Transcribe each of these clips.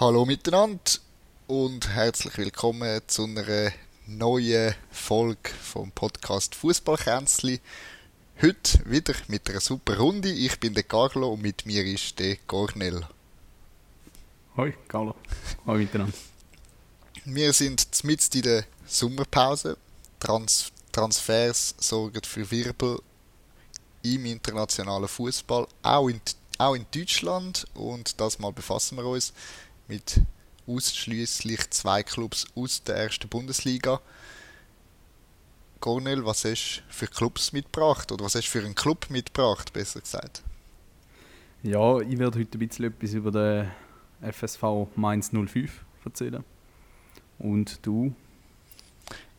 Hallo miteinander und herzlich willkommen zu einer neuen Folge vom Podcast Fußballkränzli. Heute wieder mit einer super Runde. Ich bin der Carlo und mit mir ist der Cornel. Hoi, Carlo. Hallo miteinander. Wir sind mitten in der Sommerpause. Trans Transfers sorgen für Wirbel im internationalen Fußball, auch in, auch in Deutschland. Und das mal befassen wir uns mit ausschließlich zwei Clubs aus der ersten Bundesliga. Cornel, was hast du für Clubs mitgebracht? Oder was hast du für einen Club mitgebracht, besser gesagt? Ja, ich werde heute ein bisschen etwas über den FSV Mainz 05 erzählen. Und du?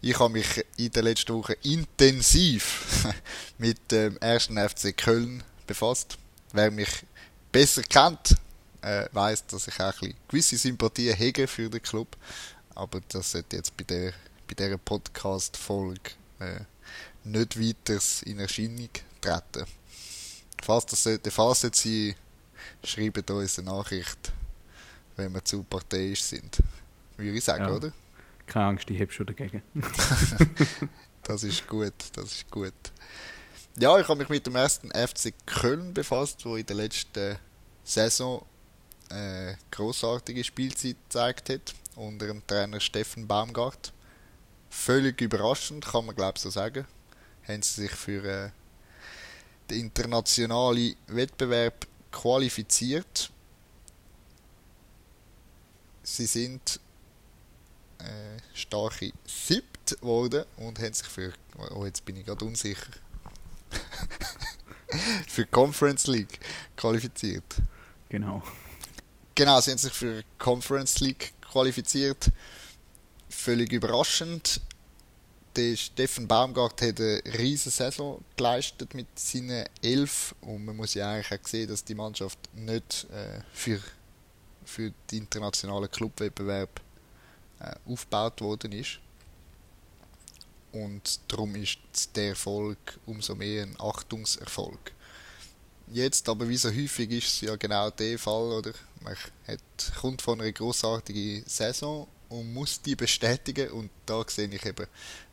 Ich habe mich in der letzten Woche intensiv mit dem ersten FC Köln befasst. Wer mich besser kennt, äh, weiß, dass ich auch ein gewisse Sympathien hege für den Club. Aber das sollte jetzt bei der bei dieser Podcast-Folge äh, nicht weiter in Erscheinung treten. Falls das sollte Fall sein, schreibt uns eine Nachricht, wenn wir zu parteiisch sind. Würde ich sagen, ja. oder? Keine Angst, ich habe schon dagegen. das ist gut, das ist gut. Ja, ich habe mich mit dem ersten FC Köln befasst, wo in der letzten Saison äh, großartige Spielzeit gezeigt hat unter dem Trainer Steffen Baumgart. Völlig überraschend, kann man glaube ich so sagen, haben sie sich für äh, den internationalen Wettbewerb qualifiziert. Sie sind äh, starke Siebt geworden und haben sich für, oh jetzt bin ich gerade unsicher, für Conference League qualifiziert. Genau. Genau, sie haben sich für Conference League qualifiziert. Völlig überraschend. Der Steffen Baumgart hat eine riesige Saison geleistet mit seinen elf und man muss ja eigentlich auch sehen, dass die Mannschaft nicht äh, für, für den internationalen Clubwettbewerb äh, aufgebaut worden ist. Und darum ist der Erfolg umso mehr ein Achtungserfolg. Jetzt aber, wie so häufig ist es ja genau der Fall, oder? Man hat, kommt von einer großartigen Saison und muss die bestätigen und da sehe ich eben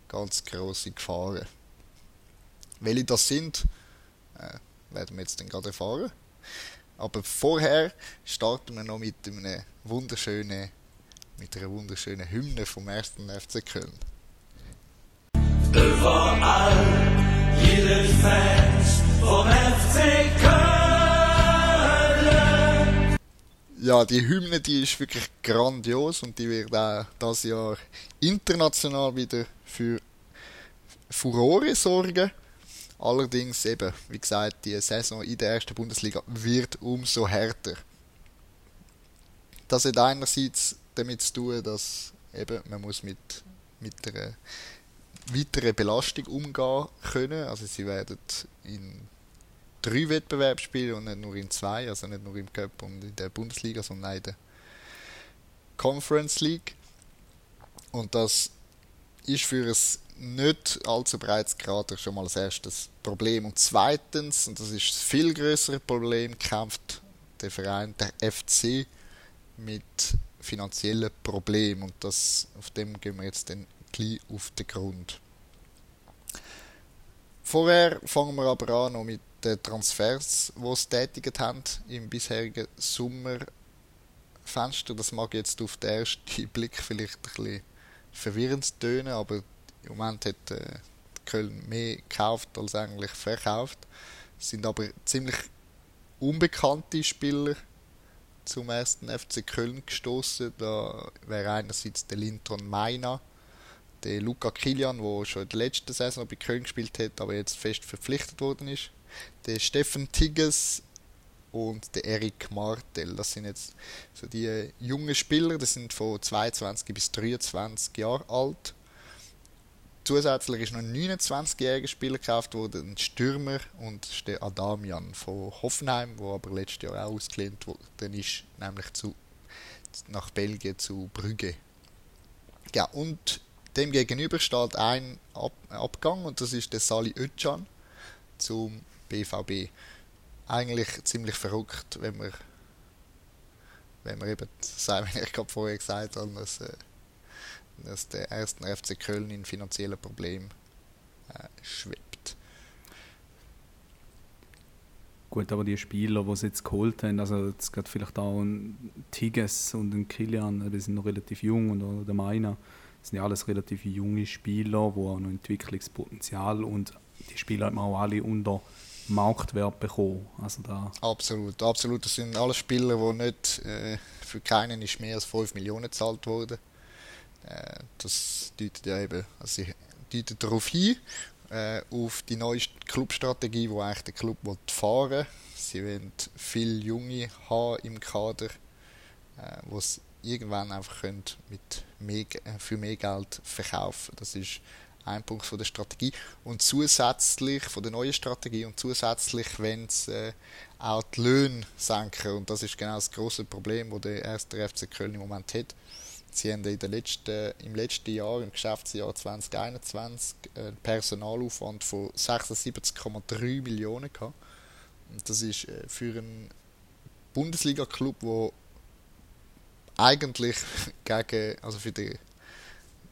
ganz große Gefahren. Welche das sind, äh, werden wir jetzt dann gerade erfahren. Aber vorher starten wir noch mit einem wunderschönen, mit einer wunderschönen Hymne vom ersten FC Köln. Überall, jede Fans vom FC Ja, die Hymne, die ist wirklich grandios und die wird auch das Jahr international wieder für Furore sorgen. Allerdings eben, wie gesagt, die Saison in der ersten Bundesliga wird umso härter. Das hat einerseits damit zu tun, dass eben man muss mit, mit einer weiteren Belastung umgehen können. Also sie werden in drei Wettbewerben spielen und nicht nur in zwei, also nicht nur im Cup und in der Bundesliga, sondern in der Conference League. Und das ist für ein nicht allzu breites Kader schon mal das erste Problem. Und zweitens, und das ist das viel größere Problem, kämpft der Verein, der FC, mit finanziellen Problemen. Und das, auf dem gehen wir jetzt dann gleich auf den Grund. Vorher fangen wir aber an noch mit den Transfers, die sie tätigt haben im bisherigen Sommerfenster. Das mag jetzt auf den ersten Blick vielleicht ein bisschen verwirrend tönen, aber im Moment hat äh, Köln mehr gekauft als eigentlich verkauft. Es sind aber ziemlich unbekannte Spieler zum ersten FC Köln gestoßen. Da wäre einerseits der Linton Meiner, der Luca Kilian, der schon in der letzten Saison bei Köln gespielt hat, aber jetzt fest verpflichtet worden ist. Der Steffen Tigges und der Erik Martel. Das sind jetzt so die jungen Spieler, die sind von 22 bis 23 Jahre alt. Zusätzlich ist noch ein 29-jähriger Spieler gekauft worden, ein Stürmer und der Adamian von Hoffenheim, der aber letztes Jahr auch ausgelehnt worden ist, nämlich zu, nach Belgien zu Brügge. Ja, und dem gegenüber steht ein Ab Abgang und das ist der Sali Özcan zum BVB. Eigentlich ziemlich verrückt, wenn man wenn wir eben sagen, wie ich gerade vorher gesagt habe, dass, äh, dass der erste FC Köln in finanziellen Problemen äh, schwebt. Gut, aber die Spieler, die sie jetzt geholt haben, also jetzt gerade vielleicht auch ein Tigges und ein Kilian, die sind noch relativ jung und der Meiner, das sind ja alles relativ junge Spieler, die auch noch Entwicklungspotenzial und die Spieler haben auch alle unter Marktwert bekommen. Also da absolut, absolut. Das sind alle Spieler, die nicht, äh, für keinen ist mehr als 5 Millionen gezahlt worden. Äh, das deutet ja eben, also deutet darauf hin, äh, auf die neue Clubstrategie, wo eigentlich der Club fahren will. Sie wollen viele Junge haben im Kader, äh, wo irgendwann einfach können mit mehr, für mehr Geld verkaufen. Das ist ein Punkt von der Strategie. Und zusätzlich, von der neuen Strategie, und zusätzlich wenn sie äh, auch die Löhne senken. Und das ist genau das große Problem, das der erste FC Köln im Moment hat. Sie haben in der letzten, im letzten Jahr, im Geschäftsjahr 2021, einen Personalaufwand von 76,3 Millionen gehabt. Und das ist äh, für einen Bundesliga-Club, der eigentlich gegen, also für die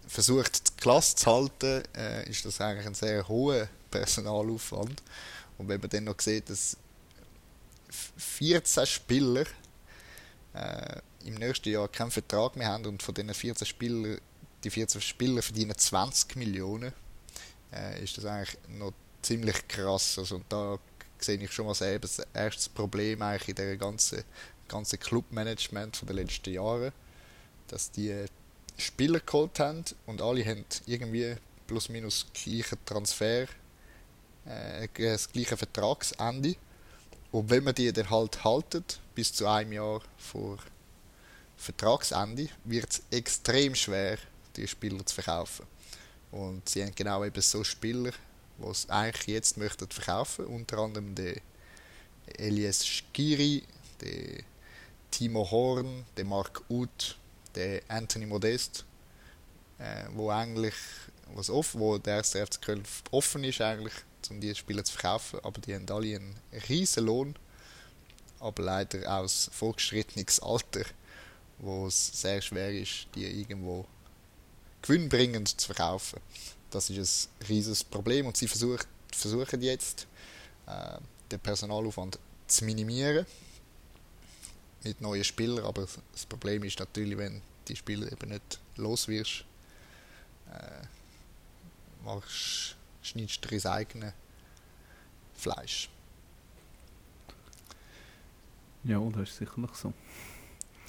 versucht, die Klasse zu halten, äh, ist das eigentlich ein sehr hoher Personalaufwand. Und wenn man dann noch sieht, dass 14 Spieler äh, im nächsten Jahr keinen Vertrag mehr haben und von diesen 14 Spielern, die 14 Spieler verdienen 20 Millionen, äh, ist das eigentlich noch ziemlich krass. Also, und da sehe ich schon mal selber das erste Problem eigentlich in der ganzen, ganzen Clubmanagement der letzten Jahre, dass die Spieler geholt haben und alle haben irgendwie plus minus gleichen Transfer, äh, das gleiche Vertragsende. Und wenn man die dann halt haltet, bis zu einem Jahr vor Vertragsende, wird es extrem schwer, die Spieler zu verkaufen. Und sie haben genau eben so Spieler, die es eigentlich jetzt möchten verkaufen, unter anderem der Elias Skiri, der Timo Horn, der Mark Uth, der Anthony Modest, äh, wo eigentlich was offen, wo der erste FC Köln offen ist eigentlich, um diese Spieler zu verkaufen, aber die haben alle einen riesen Lohn, aber leider aus fortgeschrittenes Alter, wo es sehr schwer ist, die irgendwo gewinnbringend zu verkaufen. Das ist ein riesiges Problem und sie versucht, versuchen jetzt äh, den Personalaufwand zu minimieren mit neuen Spielern, aber das Problem ist natürlich, wenn die Spieler eben nicht los wirst, äh, machst, schneidest du dein eigenes Fleisch. Ja, das ist sicherlich so.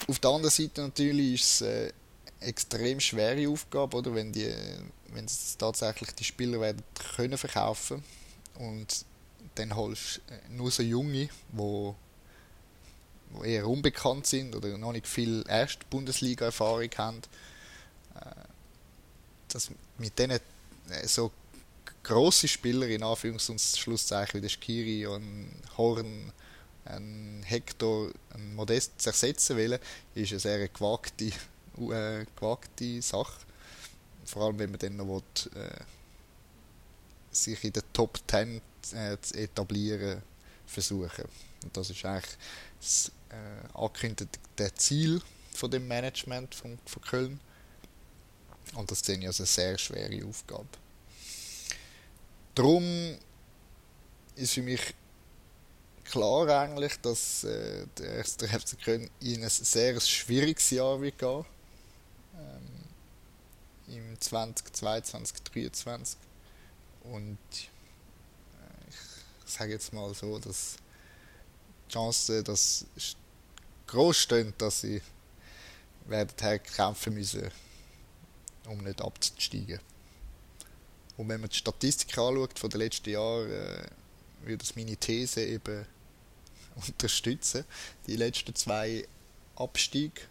Auf der anderen Seite natürlich ist es eine extrem schwere Aufgabe, oder? Wenn, die, wenn es tatsächlich die Spieler werden können verkaufen und dann holst du nur so Junge, die die eher unbekannt sind oder noch nicht viel Erst-Bundesliga-Erfahrung haben, äh, dass mit denen äh, so grosse Spieler in Anführungs- und Schlusszeichen wie der Skiri und Horn, ein Hector, ein Modest ersetzen wollen, ist eine sehr gewagte, äh, gewagte Sache. Vor allem, wenn man dann noch will, äh, sich in der Top 10 äh, zu etablieren versuchen. Und das ist eigentlich das äh, angekündigte Ziel von dem Management von, von Köln. Und das sehe ich als eine sehr schwere Aufgabe. Darum ist für mich klar eigentlich, dass äh, der erste FC Köln in ein sehr schwieriges Jahr wird gehen. Ähm, Im 2022, 2023. Und äh, ich sage jetzt mal so, dass Chance, dass groß stehen, dass sie werden kämpfen müssen, um nicht abzusteigen. Und wenn man die Statistik anschaut von den letzten Jahren, äh, würde das meine These eben unterstützen. Die letzten zwei Abstiege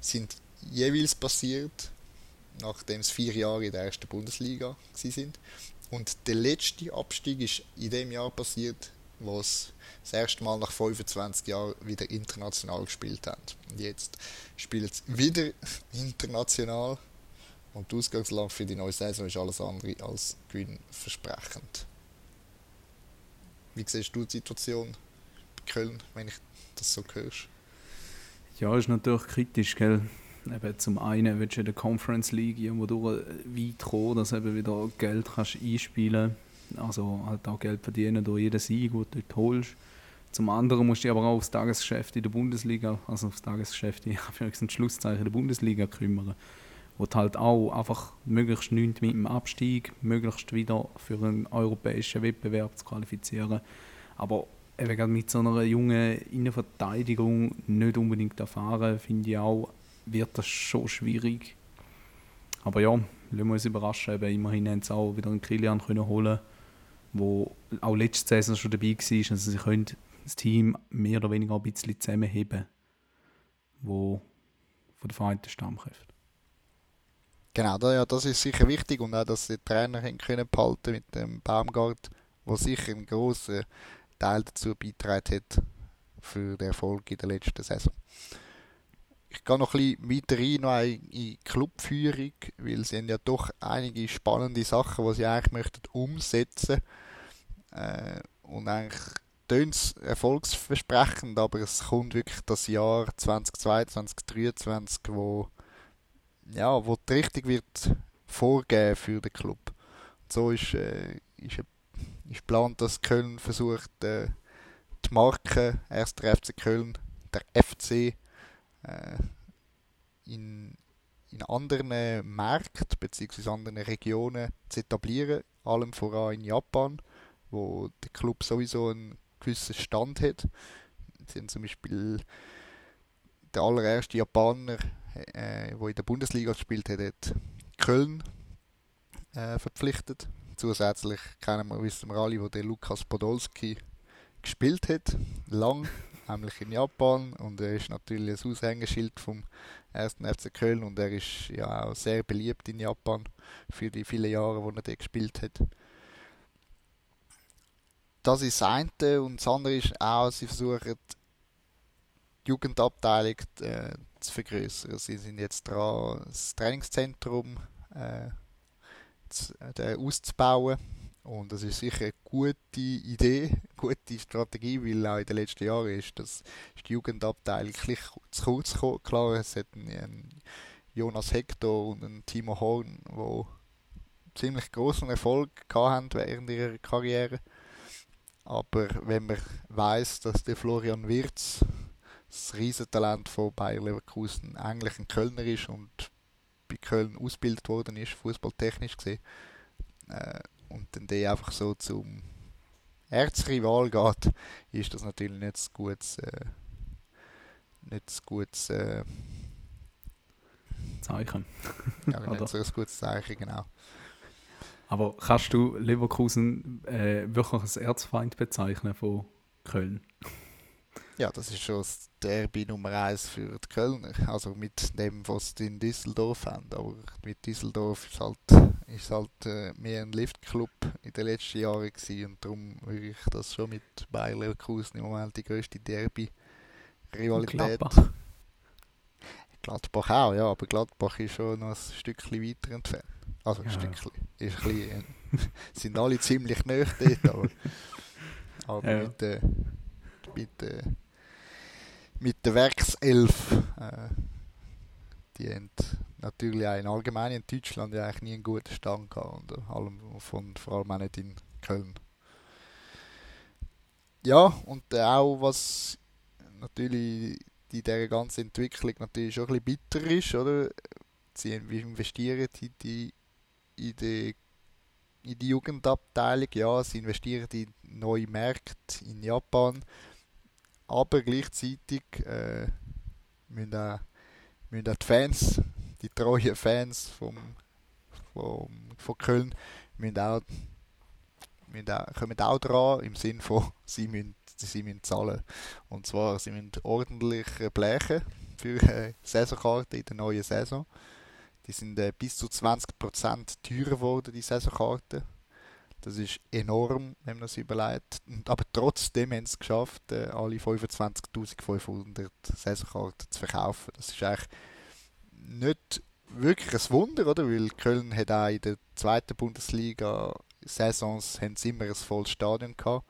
sind jeweils passiert, nachdem es vier Jahre in der ersten Bundesliga sind. Und der letzte Abstieg ist in dem Jahr passiert, wo es das erste Mal nach 25 Jahren wieder international gespielt haben. Und jetzt spielt es wieder international und die Ausgangslage für die neue Saison ist alles andere als gewinnversprechend. Wie siehst du die Situation bei Köln, wenn ich das so höre? Ja, ist natürlich kritisch, gell? Eben zum einen willst du in der Conference League irgendwo durch weit kommen, dass du eben wieder Geld kannst einspielen. Also halt auch Geld verdienen durch jeden Sieg, den du dort holst. Zum anderen musst du aber auch aufs Tagesgeschäft in der Bundesliga, also aufs Tagesgeschäft in Schlusszeichen der Bundesliga kümmern. Wo du halt auch einfach möglichst nichts mit dem Abstieg, möglichst wieder für einen europäischen Wettbewerb zu qualifizieren. Aber eben mit so einer jungen Innenverteidigung nicht unbedingt erfahren, finde ich auch, wird das schon schwierig. Aber ja, lassen wir uns überraschen. Eben, immerhin haben sie auch wieder einen Kilian können holen der auch letzte Saison schon dabei war. Also sie können das Team mehr oder weniger ein bisschen zusammenheben, wo von der vereinten Stammkräfte. Genau, ja, das ist sicher wichtig und auch, dass die Trainer können behalten mit dem Baumgart, wo sicher einen grossen Teil dazu beitragen hat für den Erfolg in der letzten Saison. Ich gehe noch ein bisschen weiter rein noch in die Clubführung, weil sie haben ja doch einige spannende Sachen, die sie eigentlich möchten umsetzen äh, und eigentlich tönt es erfolgsversprechend, aber es kommt wirklich das Jahr 2022, 2023, wo, ja, wo die Richtung wird vorgeben für den Club. Und so ist, äh, ist, ist geplant, dass Köln versucht, äh, die Marke 1. FC Köln, der FC, äh, in, in anderen Märkten bzw. anderen Regionen zu etablieren, allem voran in Japan, wo der Club sowieso einen gewissen Stand hat. Sie haben zum Beispiel der allererste Japaner, äh, der in der Bundesliga gespielt hat, hat Köln äh, verpflichtet. Zusätzlich kennen wir, wissen wir alle, wo der Lukas Podolski gespielt hat, lang, nämlich in Japan und er ist natürlich ein Aushängeschild vom 1. FC Köln und er ist ja auch sehr beliebt in Japan für die vielen Jahre, wo er dort gespielt hat das ist das eine und das andere ist auch, sie versuchen die Jugendabteilung äh, zu vergrößern. Sie sind jetzt dran, das Trainingszentrum äh, zu, äh, auszubauen und das ist sicher gute Idee, gute Strategie, weil auch in den letzten Jahren ist, das, ist die Jugendabteilung zu kurz gekommen. Klar, es hat einen, Jonas Hector und einen Timo Horn, die ziemlich großen Erfolg hatten während ihrer Karriere aber wenn man weiß, dass der Florian Wirz, das Riesentalent von Bayer Leverkusen, eigentlich ein Kölner ist und bei Köln ausgebildet worden ist, fußballtechnisch gesehen, äh, und dann der einfach so zum Erzrival geht, ist das natürlich nicht so gutes, äh, nicht so gutes äh, Zeichen. ja, nicht so ein gutes Zeichen, genau. Aber kannst du Leverkusen äh, wirklich als Erzfeind bezeichnen von Köln? Ja, das ist schon das Derby Nummer 1 für die Kölner. Also mit dem, was sie in Düsseldorf haben. Aber mit Düsseldorf ist halt, ist halt äh, mehr ein Liftclub in den letzten Jahren gewesen. Und darum würde ich das schon mit Bayer Leverkusen im Moment die größte Derby-Rivalität. Gladbach. Gladbach auch, ja, aber Gladbach ist schon noch ein Stückchen weiter entfernt. Also ein ja. Stückchen. Ist ein bisschen, sind alle ziemlich nah dort, aber, aber ja. mit, äh, mit, äh, mit der Werkself, äh, die haben natürlich auch in allgemein in Deutschland ja eigentlich nie einen guten Stand gehabt und allem von, vor allem auch nicht in Köln. Ja, und auch was natürlich in dieser ganzen Entwicklung natürlich schon ein bisschen bitter ist, oder? Sie investieren in die in die, in die Jugendabteilung. Ja, sie investieren in neue Märkte in Japan, aber gleichzeitig äh, müssen, auch, müssen auch die Fans, die treuen Fans vom, vom, von Köln, müssen auch, müssen auch, kommen auch dran, im Sinne von, sie müssen, sie müssen zahlen. Und zwar, sie müssen ordentlich blechen für eine Saisonkarte in der neuen Saison. Die sind äh, bis zu 20% teurer geworden, die Saisonkarten. Das ist enorm, wenn man das überlegt. Aber trotzdem haben sie es geschafft, äh, alle 25.500 Saisonkarten zu verkaufen. Das ist eigentlich nicht wirklich ein Wunder, oder? Weil Köln hat auch in der zweiten Bundesliga Saisons immer ein volles Stadion gehabt.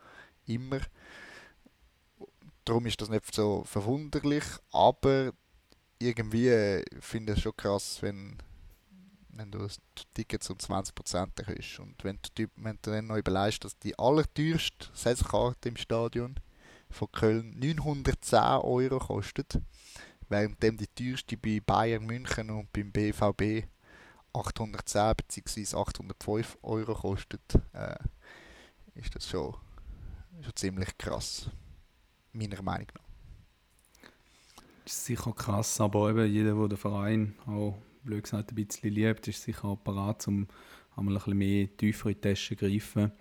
Immer. darum ist das nicht so verwunderlich, aber irgendwie äh, finde ich es schon krass, wenn, wenn du das Ticket um 20% erhöhst. Und wenn du, wenn du dann noch überlegst, dass die allerteuerste Saisonkarte im Stadion von Köln 910 Euro kostet, während die teuerste bei Bayern München und beim BVB 810 bzw. 805 Euro kostet, äh, ist das schon, schon ziemlich krass. Meiner Meinung nach. Das ist sicher krass, aber eben jeder, der den Verein auch blöd gesagt ein bisschen liebt, ist sicher auch parat, um einmal ein bisschen mehr tiefer in die Tasche zu greifen.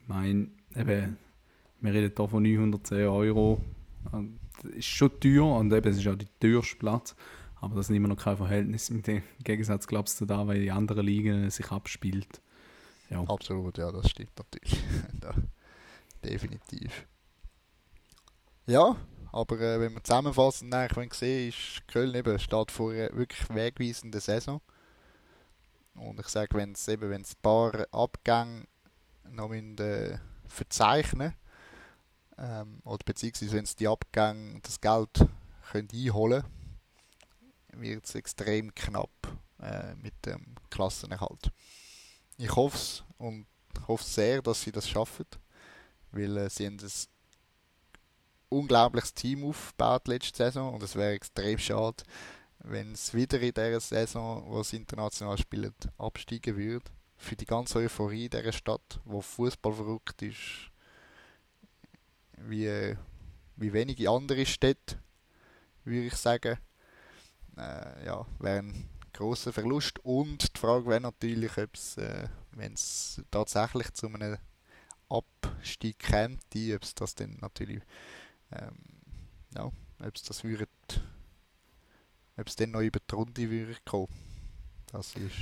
Ich meine, eben, wir reden hier von 910 Euro. Das ist schon teuer und eben, es ist auch der teuerste Platz. Aber das ist immer noch kein Verhältnis im Gegensatz, glaubst du, da, weil die anderen Ligen sich abspielt. Ja. Absolut, ja, das stimmt natürlich. definitiv. Ja, aber äh, wenn wir zusammenfassen, ich wenn sehen, ist Köln eben steht vor einer wirklich wegweisenden Saison. Und ich sage, wenn es eben wenn es ein paar Abgänge noch müssen, äh, verzeichnen ähm, oder beziehungsweise wenn es die Abgänge das Geld können einholen wird es extrem knapp äh, mit dem Klassenerhalt. Ich hoffe es und hoffe sehr, dass sie das schaffen, weil äh, sie haben ein unglaubliches Team aufgebaut letzte Saison und es wäre extrem schade, wenn es wieder in dieser Saison, wo es international spielt, absteigen würde. Für die ganze Euphorie dieser Stadt, wo Fußball verrückt ist, wie, wie wenige andere Städte, würde ich sagen äh, ja, wäre ein großer Verlust. Und die Frage wäre natürlich, äh, wenn es tatsächlich zu einem Abstieg käme, ob es das dann natürlich, ähm, ja, ob es das würde, ob es dann noch über die Runde würde kommen. Das ist,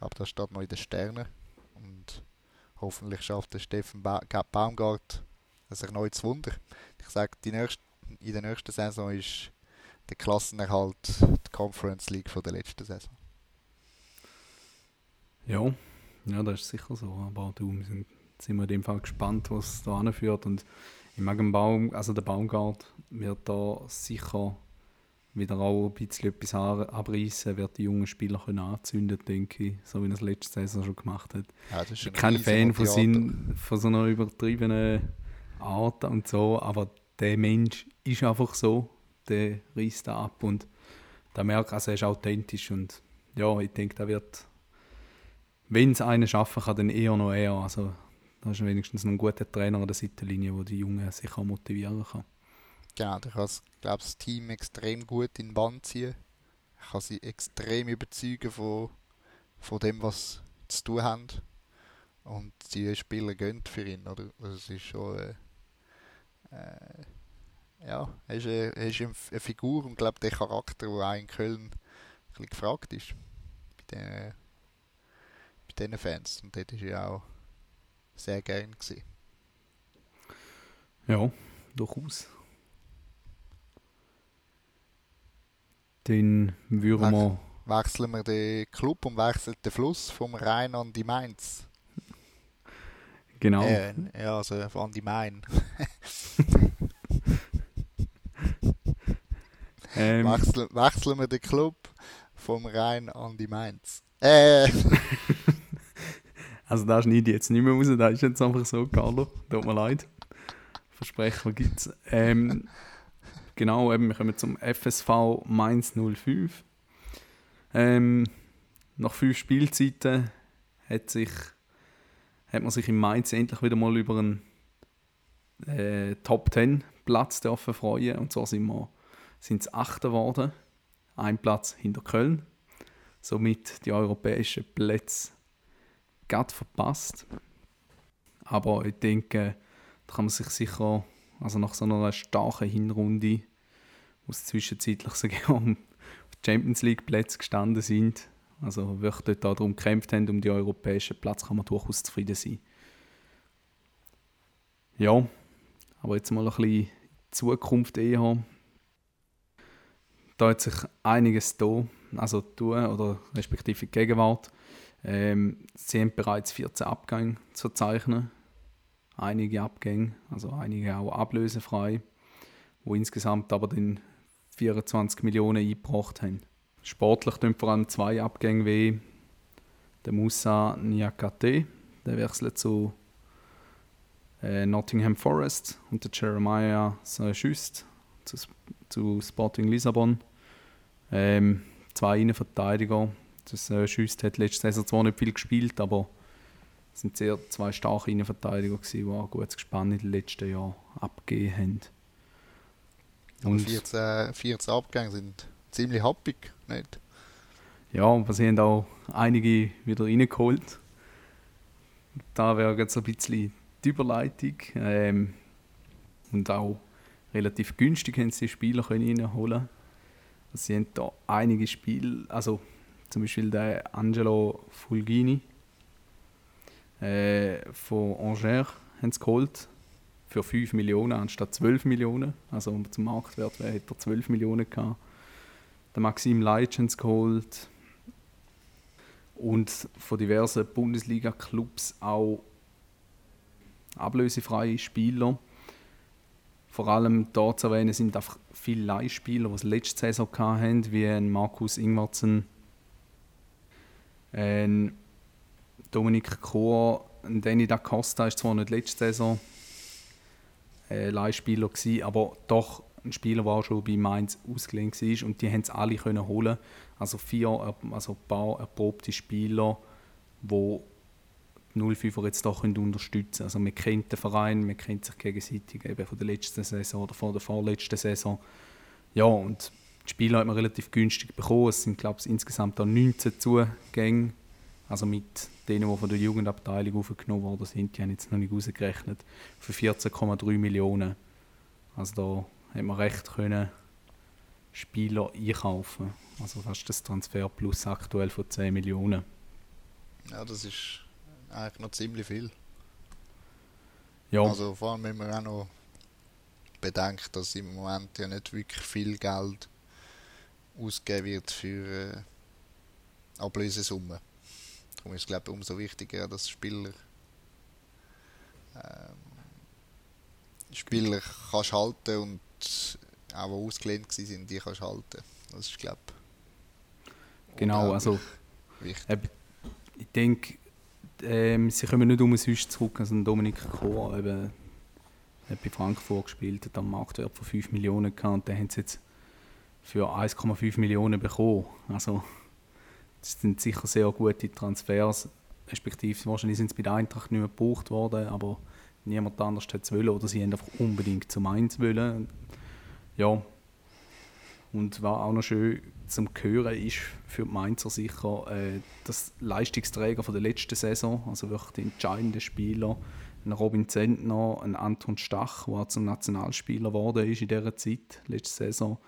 aber das steht noch in den Sternen und hoffentlich schafft der Steffen ba Baumgart ein erneutes Wunder. Ich sage, die nächste, in der nächsten Saison ist der Klassenerhalt, die Conference League von der letzten Saison. Ja, ja, das ist sicher so. Aber du, sind, sind wir in dem Fall gespannt, was da anführt. Und ich mag den Baum, also der Baumgart wird da sicher wieder auch ein bisschen etwas abreißen, wird die jungen Spieler können anzünden, denke ich, so wie er es letzte Saison schon gemacht hat. Ja, ich bin kein Fan von, sein, von so einer übertriebenen Art und so, aber der Mensch ist einfach so der reißt da ab und da merkt also er ist authentisch und ja, ich denke, da wird, wenn es einen schaffen kann, dann eher noch er. Also da ist wenigstens ein guter Trainer an der Seitenlinie, der die Jungen sicher motivieren kann. Genau, der kann das Team extrem gut in den Band ziehen. Er kann sie extrem überzeugen von, von dem, was sie zu tun haben. Und die Spieler gehen für ihn, oder? Das ist schon äh, äh, ja, er ist, eine, er ist eine Figur und glaube der Charakter, der auch in Köln ein gefragt ist bei den Fans. Und dort war er auch sehr gern. Gewesen. Ja, durchaus. Dann würden wir... Wechseln wir den Club und wechseln den Fluss vom Rhein an die Mainz. Genau. Äh, ja, also an die Main. Ähm, wechseln, wechseln wir den Club vom Rhein an die Mainz. Äh. also da schneide ich jetzt nicht mehr raus, da ist jetzt einfach so, Carlo. Tut mir leid. Versprechen gibt es. Ähm, genau, eben, wir kommen zum FSV Mainz 05. Ähm, nach fünf Spielzeiten hat, sich, hat man sich in Mainz endlich wieder mal über einen äh, Top 10 Platz dürfen freuen. Und zwar sind wir sind es geworden. Ein Platz hinter Köln. Somit die europäischen Plätze gerade verpasst. Aber ich denke, da kann man sich sicher, also nach so einer starken Hinrunde, wo es zwischenzeitlich sogar um Champions League Plätze gestanden sind, also wirklich dort darum gekämpft haben, um die europäischen Plätze, kann man durchaus zufrieden sein. Ja, aber jetzt mal ein bisschen Zukunft eher da hat sich einiges da, also tun oder respektive Gegenwart. Ähm, sie haben bereits 14 Abgänge zu zeichnen. Einige Abgänge, also einige auch ablösefrei. wo insgesamt aber dann 24 Millionen eingebracht haben. Sportlich tun vor allem zwei Abgänge weh. Der Musa Niakate, der wechselt zu äh, Nottingham Forest und der Jeremiah Schüst zu, zu Sporting Lissabon. Ähm, zwei Innenverteidiger. Das äh, Schüst hat letzte Saison zwar nicht viel gespielt, aber es sind sehr zwei starke Innenverteidiger gewesen, die auch gutes Gespann in den letzten Jahren abgegeben haben. Und 14, 14 Abgänge sind ziemlich happig, nicht? Ja, aber sie haben auch einige wieder reingeholt. Da wäre jetzt ein bisschen die Überleitung. Ähm, und auch relativ günstig haben sie Spieler können reinholen also Sie haben da einige Spiele, also zum Beispiel der Angelo Fulgini äh, von Angers haben sie geholt für 5 Millionen anstatt 12 Millionen. Also zum Marktwert wäre, hätte er 12 Millionen gehabt. Der Maxim Leitsch haben sie geholt. Und von diversen Bundesliga-Clubs auch ablösefreie Spieler. Vor allem dort zu erwähnen sind einfach viele Leihspieler, die es letzte Saison hatten, wie Markus Ingwertsen, ein Dominik ein Danny da Costa ist zwar nicht letzte Saison äh, Leihspieler gewesen, aber doch ein Spieler, der schon bei Mainz ausgelehnt war und die haben es alle können holen. Also vier, also ein paar erprobte Spieler, die 05er jetzt doch unterstützen können. Also man kennt den Verein, man kennt sich gegenseitig eben von der letzten Saison oder von der vorletzten Saison. Ja, und die Spieler hat man relativ günstig bekommen. Es sind, glaube ich, insgesamt auch 19 Zugänge. Also mit denen, die von der Jugendabteilung aufgenommen worden sind, die haben jetzt noch nicht ausgerechnet, für 14,3 Millionen. Also da hat man recht können Spieler einkaufen. Also fast das Transfer plus aktuell von 10 Millionen. Ja, das ist eigentlich noch ziemlich viel. Ja. Also vor allem, wenn man auch noch bedenkt, dass im Moment ja nicht wirklich viel Geld ausgegeben wird für äh, Ablösesummen. Darum ist es glaube ich umso wichtiger, dass Spieler ähm, Spieler kannst halten und auch die ausgelehnt sind, die kannst halten. Das ist glaube Genau, also wichtig. ich denke, ähm, sie kommen nicht um sonst zurück. Also Dominik Chor eben, hat bei Frankfurt gespielt, hat am Marktwert von 5 Millionen gehabt und den haben sie jetzt für 1,5 Millionen bekommen. Also das sind sicher sehr gute Transfers, respektive wahrscheinlich sind sie bei der Eintracht nicht mehr gebraucht worden, aber niemand anders hat es wollen oder sie haben einfach unbedingt zum Eins wollen. Ja, und was auch noch schön zum Hören ist für die Mainzer sicher, äh, dass Leistungsträger von der letzten Saison, also wirklich die entscheidenden Spieler, ein Robin Zentner, ein Anton Stach, der zum Nationalspieler geworden ist in dieser Zeit, letzte Saison,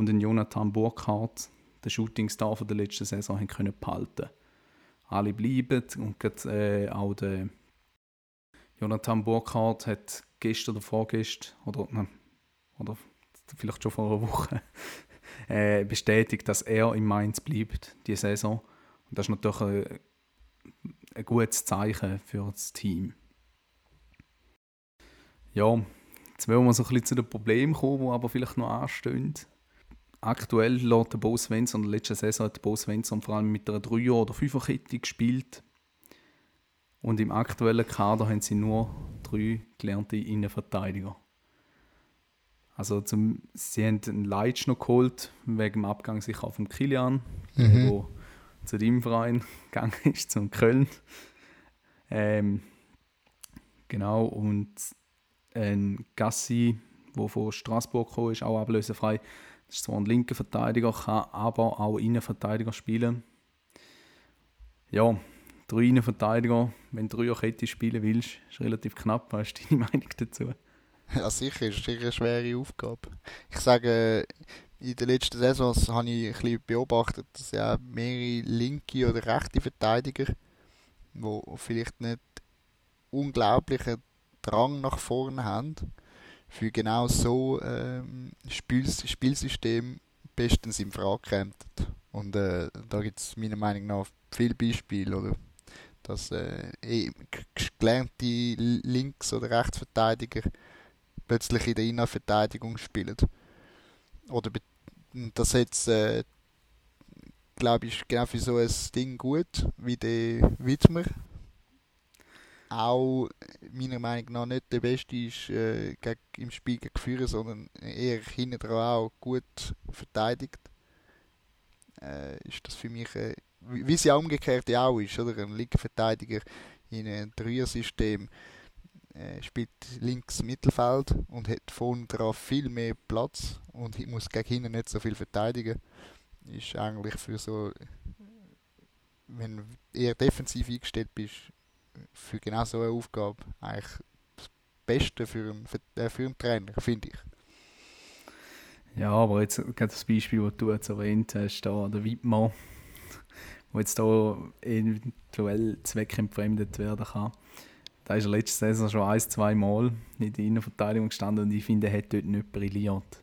und ein Jonathan Burkhardt, der Shootingstar von der letzten Saison, haben können behalten. Alle bleiben und gerade, äh, auch der Jonathan Burkhardt hat gestern oder vorgestern, oder, oder vielleicht schon vor einer Woche, äh, bestätigt, dass er in Mainz bleibt, die Saison. Und das ist natürlich ein, ein gutes Zeichen für das Team. Ja, jetzt wollen wir so ein bisschen zu den Problemen kommen, die aber vielleicht noch anstehen. Aktuell lässt der Bo Svensson, in der letzten Saison hat der Bo Svensson vor allem mit einer 3er- oder 5er-Kette gespielt. Und im aktuellen Kader haben sie nur drei gelernte Innenverteidiger. Also zum, sie haben einen Leitsch noch geholt, wegen dem Abgang sicher auch vom Kilian, mhm. wo zu deinem Verein gegangen ist, zum Köln. Ähm, genau, und ein Gassi, der von Straßburg gekommen ist, auch ablösefrei. Ist zwar ein linker Verteidiger, kann aber auch Innenverteidiger spielen. Ja, drei Innenverteidiger, wenn du drei Kette spielen willst, ist relativ knapp. Was ist deine Meinung dazu? Ja, sicher, ist sicher eine schwere Aufgabe. Ich sage, in den letzten Saisons habe ich ein beobachtet, dass ja mehrere linke oder rechte Verteidiger, die vielleicht nicht unglaublichen Drang nach vorne haben, für genau so ähm, Spiel Spielsystem bestens in Frage kämen. Und äh, da gibt es meiner Meinung nach viele Beispiele, oder? dass äh, eh, gelernte Links- oder Rechtsverteidiger plötzlich in der Innenverteidigung spielen. Oder das jetzt, äh, glaube ich, genau für so ein Ding gut, wie der Widmer. Auch meiner Meinung nach nicht der Beste ist äh, im Spiel gegen Führer, sondern eher hinten dran auch gut verteidigt. Äh, ist das für mich, äh, wie es ja umgekehrt auch ist, oder? Ein Linkenverteidiger in einem Dreier-System äh, spielt links Mittelfeld und hat vorne drauf viel mehr Platz und muss gegen hinten nicht so viel verteidigen. Ist eigentlich für so, wenn du eher defensiv eingestellt bist, für genau so eine Aufgabe eigentlich das Beste für einen, für, äh, für einen Trainer, finde ich. Ja, aber jetzt gerade das Beispiel, das du jetzt erwähnt hast, da, der Wittmann, wo jetzt da eventuell zweckentfremdet werden kann. Da ist er letzte Saison schon ein, zwei Mal in der Innenverteidigung gestanden und ich finde, er hat dort nicht brilliert.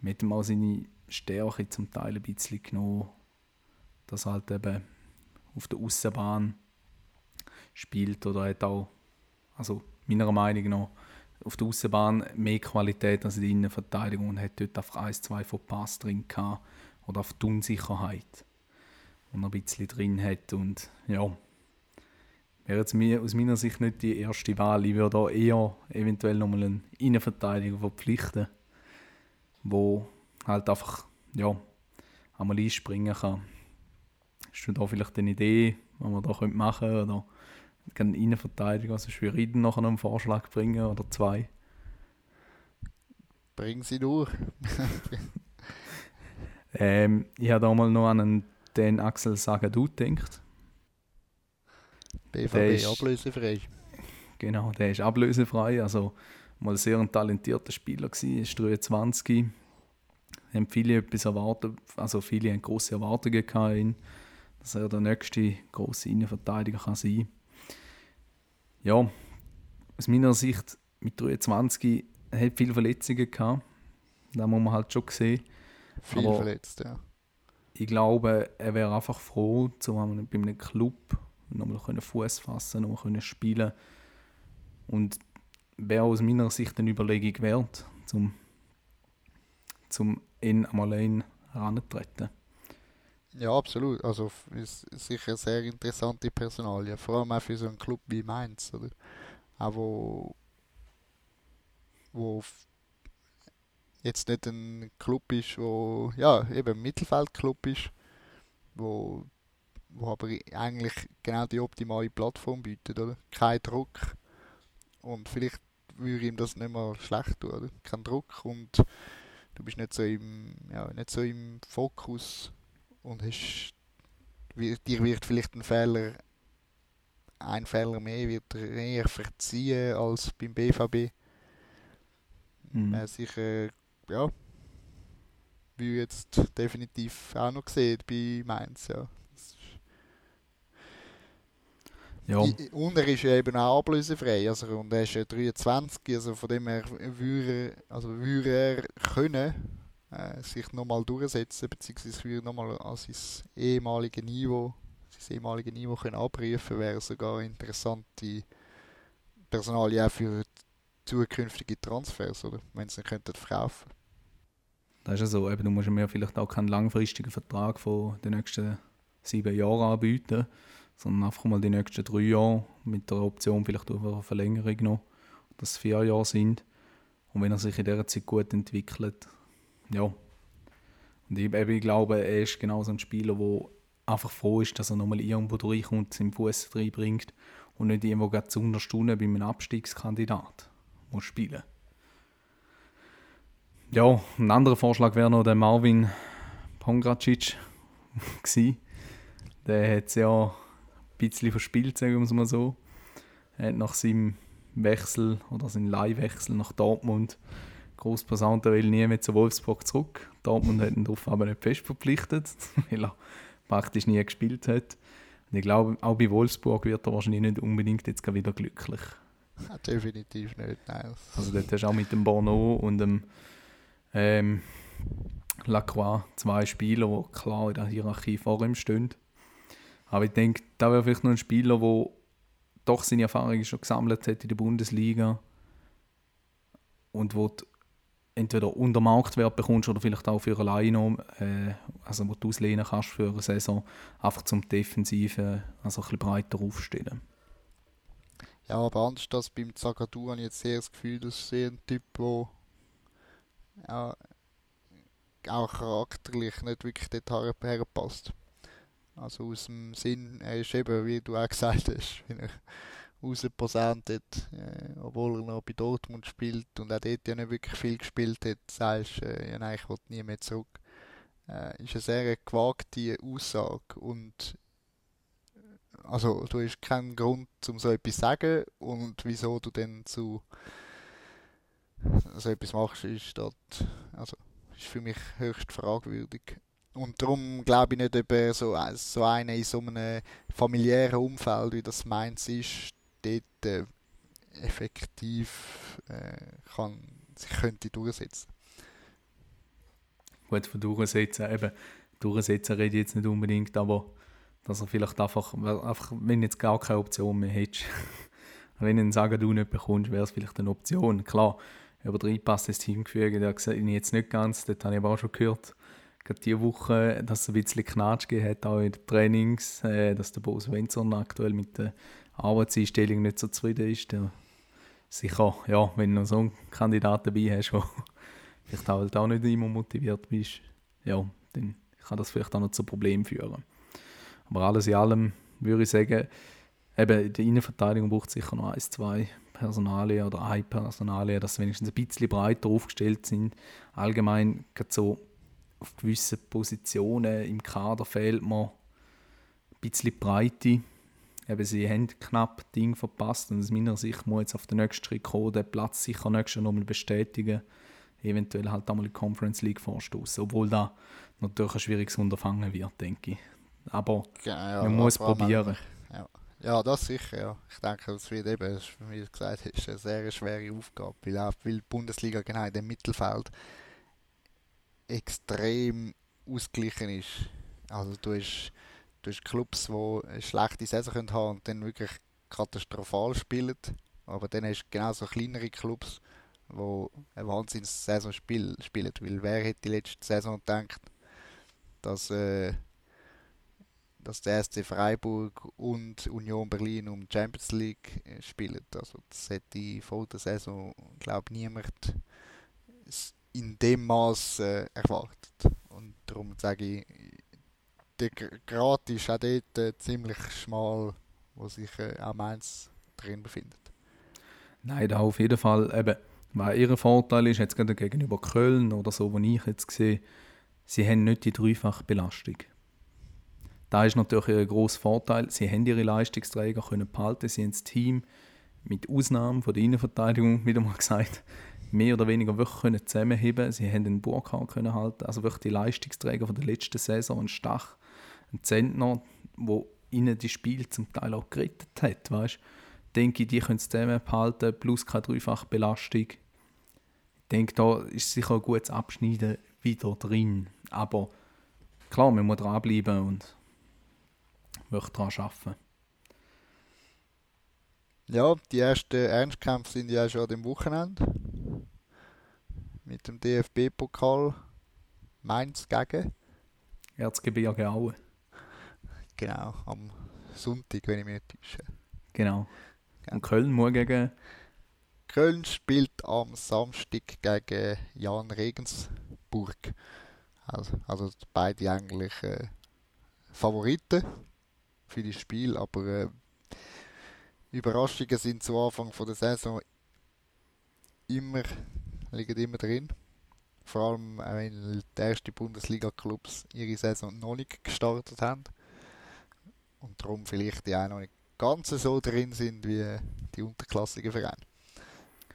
Wir haben mal seine Stärke zum Teil ein bisschen genommen, dass halt eben auf der Außenbahn spielt oder hat auch, also meiner Meinung nach, auf der Außenbahn mehr Qualität als in der Innenverteidigung und hat dort einfach ein, zwei von Pass drin gehabt oder auf die Unsicherheit, die er ein bisschen drin hat und ja, wäre jetzt aus meiner Sicht nicht die erste Wahl. Ich würde da eher eventuell nochmal einen Innenverteidiger verpflichten, wo halt einfach ja, einmal einspringen kann. Hast du da vielleicht eine Idee, was man da machen könnte? Oder kann Innenverteidiger, also Schwieriden nachher noch einen Vorschlag bringen oder zwei? Bring sie durch. ähm, ich habe da mal noch an einen, den Axel Sagadou gedacht. BVB ist, ablösefrei. Genau, der ist ablösefrei. Also mal sehr ein talentierter Spieler gewesen, ist 23. Haben viele etwas erwartet, also viele haben große Erwartungen gehabt dass er der nächste große Innenverteidiger kann sein. Ja, aus meiner Sicht mit 23 hat viele Verletzungen gehabt. Da muss man halt schon sehen. Viel Aber verletzt, ja. Ich glaube, er wäre einfach froh, zu haben bei einem Club nochmal Fuß fassen, nochmal spielen und wäre aus meiner Sicht eine Überlegung wert, zum, zum ihn einmal allein heranzutreten. Ja, absolut. Also ist sicher sehr interessante Personalie, vor allem auch für so einen Club wie Mainz, oder? Auch wo, wo jetzt nicht ein Club ist, wo ja eben ein Mittelfeldclub ist, wo wo aber eigentlich genau die optimale Plattform bietet, oder? Kein Druck und vielleicht würde ihm das nicht mal schlecht tun, oder? Kein Druck und du bist nicht so im, ja, nicht so im Fokus und hast, dir wird vielleicht ein Fehler, ein Fehler mehr wird eher verziehen als beim BVB. Mhm. Äh, sicher, ja, wie jetzt definitiv auch noch gesehen bei Mainz, ja. Ja. Und er ist ja eben auch ablösefrei, also und er ist ja 23, also von dem her würde, also würde er können äh, sich nochmal durchsetzen, beziehungsweise würde nochmal an sein ehemaliges Niveau, sein ehemaliges Niveau können abrufen, wäre sogar eine interessante Personalie auch für zukünftige Transfers, oder? Wenn sie ihn könnten verkaufen. Das ist ja so, eben, du musst mir vielleicht auch keinen langfristigen Vertrag von den nächsten sieben Jahren anbieten sondern einfach mal die nächsten drei Jahre mit der Option vielleicht auf eine Verlängerung noch, dass es vier Jahre sind. Und wenn er sich in dieser Zeit gut entwickelt, ja. Und ich, ich glaube, er ist genau so ein Spieler, der einfach froh ist, dass er nochmal irgendwo durchkommt, seinen Fuß reinbringt und nicht irgendwo gerade zu Stunden bei einem Abstiegskandidat muss spielen. Ja, ein anderer Vorschlag wäre noch der Marvin Pongracic gewesen. Der hat es ja bisschen verspielt, sagen wir es mal so. Er hat nach seinem Wechsel oder seinem Leihwechsel nach Dortmund groß posaunt, er will nie mehr zu Wolfsburg zurück. Dortmund hat ihn darauf aber nicht fest verpflichtet, weil er praktisch nie gespielt hat. Und ich glaube, auch bei Wolfsburg wird er wahrscheinlich nicht unbedingt jetzt wieder glücklich. definitiv nicht, nein. Also dort hast du auch mit dem Bono und dem ähm, Lacroix zwei Spieler, die klar in der Hierarchie vor ihm stehen. Aber ich denke, da wäre vielleicht noch ein Spieler, der doch seine Erfahrungen schon gesammelt hat in der Bundesliga. und wo du entweder unter Marktwert bekommst oder vielleicht auch für alleine äh, also wo du auslehnen kannst für eine Saison, einfach zum Defensiven also ein bisschen breiter aufstellen. Ja, aber anders als beim Zagadou habe ich jetzt sehr das Gefühl, dass ist ein Typ, der ja, auch charakterlich nicht wirklich dort herpasst. Also aus dem Sinn, er ist eben, wie du auch gesagt hast, rausposaunt hat, äh, obwohl er noch bei Dortmund spielt und auch dort ja nicht wirklich viel gespielt hat, sagst äh, ja ich will nie mehr zurück. Äh, ist eine sehr gewagte Aussage und also du hast keinen Grund, um so etwas zu sagen und wieso du dann zu so etwas machst, ist dort, also ist für mich höchst fragwürdig. Und darum glaube ich nicht, ob so, so einer in so einem familiären Umfeld, wie das meins ist, dort äh, effektiv äh, kann, sich könnte durchsetzen. Gut, von durchsetzen, eben, durchsetzen rede ich jetzt nicht unbedingt, aber dass er vielleicht einfach, einfach wenn jetzt gar keine Option mehr hättest, wenn du sagen du nicht bekommst, wäre es vielleicht eine Option. Klar, über drei passt das Teamgefüge, da sehe ich jetzt nicht ganz, das habe ich aber auch schon gehört, gerade diese Woche, dass es ein bisschen Knatsch gegeben hat, auch in den Trainings, äh, dass der Boss Wenzel aktuell mit der Arbeitseinstellung nicht so zufrieden ist. Der sicher, ja, wenn du noch so einen Kandidaten dabei hast, der vielleicht auch, halt auch nicht immer motiviert bist, ja, dann kann das vielleicht auch noch zu Problemen führen. Aber alles in allem würde ich sagen, eben in der Innenverteidigung braucht es sicher noch ein, zwei Personalien oder ein Personalien, dass sie wenigstens ein bisschen breiter aufgestellt sind. Allgemein so auf gewissen Positionen im Kader fehlt mir ein bisschen Breite. Eben, sie haben knapp Ding verpasst und aus meiner Sicht muss jetzt auf den nächsten Schritt kommen, den Platz sicher nächstes Jahr nochmal bestätigen, eventuell halt einmal in die Conference League vorstoßen, obwohl da natürlich ein schwieriges Unterfangen wird, denke ich. Aber ja, man muss probieren. Ja. ja, das sicher, ja. Ich denke, es wird eben, wie gesagt hast, eine sehr schwere Aufgabe, weil, auch, weil die Bundesliga genau in dem Mittelfeld extrem ausgeglichen ist. Also du hast, du hast Clubs, die eine schlechte Saison haben können und dann wirklich katastrophal spielen. Aber dann hast du genauso kleinere Clubs, die eine Wahnsinns-Saison spielen. Weil wer hätte die letzte Saison gedacht, dass, äh, dass der SC Freiburg und Union Berlin um die Champions League äh, spielen. Also das hätte vor der Saison, glaube niemand in dem Maß äh, erwartet. Und darum sage ich, der Grad ist auch dort äh, ziemlich schmal, wo sich äh, auch Mainz drin befindet. Nein, da auf jeden Fall. Eben, weil ihr Vorteil ist, jetzt gerade gegenüber Köln oder so, wo ich jetzt sehe, sie haben nicht die dreifache Belastung. Da ist natürlich ein großer Vorteil. Sie haben ihre Leistungsträger können behalten, sie haben das Team mit Ausnahme von der Innenverteidigung, wieder mal gesagt, mehr oder weniger wirklich können zusammenheben Sie haben den Burkhardt können halten, also wirklich die Leistungsträger von der letzten Saison, ein Stach, ein Zentner, wo ihnen die Spiel zum Teil auch gerettet hat, weißt? denke ich, die können es zusammenhalten, plus keine dreifache Belastung. Ich denke, da ist sicher ein gutes Abschneiden wieder drin, aber klar, man muss dranbleiben und wirklich daran arbeiten. Ja, die ersten Ernstkämpfe sind ja schon am Wochenende mit dem DFB-Pokal Mainz gegen Erzgebirge Aue. Genau, am Sonntag, wenn ich mich nicht täusche. Genau. Und Köln muss gegen... Köln spielt am Samstag gegen Jan Regensburg. Also, also beide eigentlich äh, Favoriten für das Spiel, aber äh, Überraschungen sind zu Anfang von der Saison immer liegen immer drin. Vor allem, äh, wenn die ersten Bundesliga-Clubs ihre Saison noch nicht gestartet haben. Und darum vielleicht die auch noch nicht ganz so drin sind wie die unterklassigen Vereine.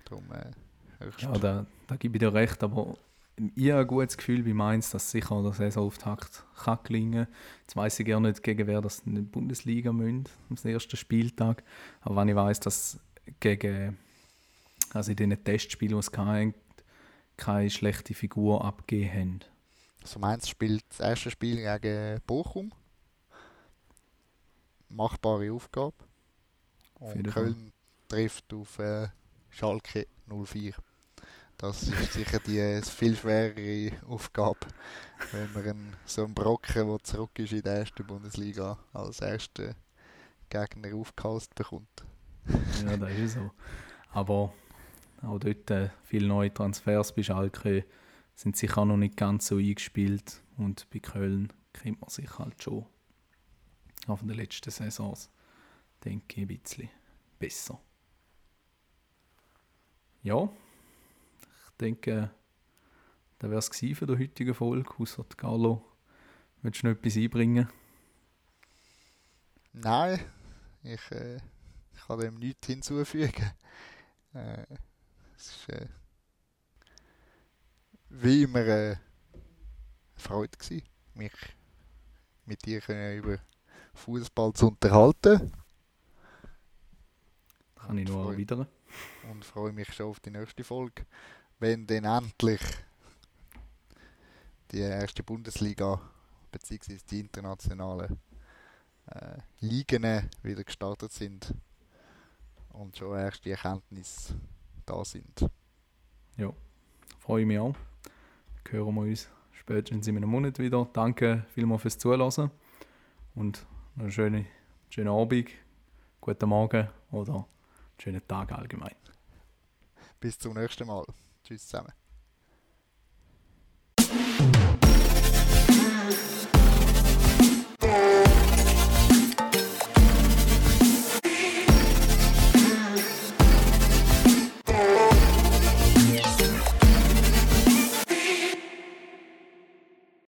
Darum, äh, ja, da, da gebe ich dir recht, aber ich habe ein gutes Gefühl bei Mainz, dass sicher der Saisonauftakt kann gelingen Jetzt weiss ich gerne nicht, gegen wer das in der Bundesliga müssen, am ersten Spieltag. Aber wenn ich weiß, dass gegen also in diesen Testspielen, die es hatten, keine schlechte Figur abgegeben haben. Also Mainz spielt das erste Spiel gegen Bochum. Machbare Aufgabe. Und Köln trifft auf äh, Schalke 04. Das ist sicher die viel schwerere Aufgabe, wenn man einen, so einen Brocken, der zurück ist in der ersten Bundesliga, als erster Gegner aufgehast bekommt. Ja, das ist so. Aber auch dort äh, viele neue Transfers bei Schalke sind sicher auch noch nicht ganz so eingespielt und bei Köln kennt man sich halt schon. Auch von den letzten Saisons denke ich ein bisschen besser. Ja, ich denke, das wäre es für die heutige Folge, außer Carlo. Willst du noch etwas einbringen? Nein, ich, äh, ich kann dem nichts hinzufügen. Äh, es ist äh, wie immer äh, eine Freude gewesen, mich mit dir können über Fußball zu unterhalten. Kann ich nur erwidern. und freue mich schon auf die nächste Folge, wenn dann endlich die erste Bundesliga bzw. die internationalen äh, Ligen wieder gestartet sind und schon erste Erkenntnisse da sind. Freue mich auch. Hören wir uns spätestens in einem Monat wieder. Danke vielmals fürs Zuhören und einen schönen, schönen Abend, guten Morgen oder einen schönen Tag allgemein. Bis zum nächsten Mal. Tschüss zusammen.